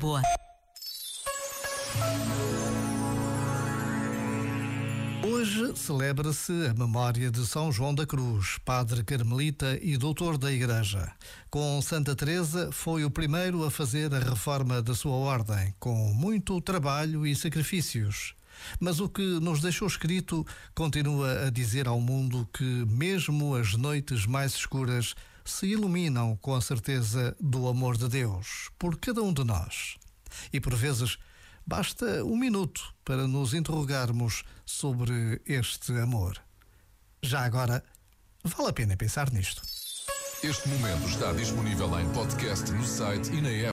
Lisboa. Hoje celebra-se a memória de São João da Cruz, padre carmelita e doutor da Igreja. Com Santa Teresa foi o primeiro a fazer a reforma da sua ordem, com muito trabalho e sacrifícios. Mas o que nos deixou escrito continua a dizer ao mundo que mesmo as noites mais escuras se iluminam com a certeza do amor de Deus por cada um de nós. E por vezes Basta um minuto para nos interrogarmos sobre este amor. Já agora, vale a pena pensar nisto. Este momento está disponível em podcast no site e na app.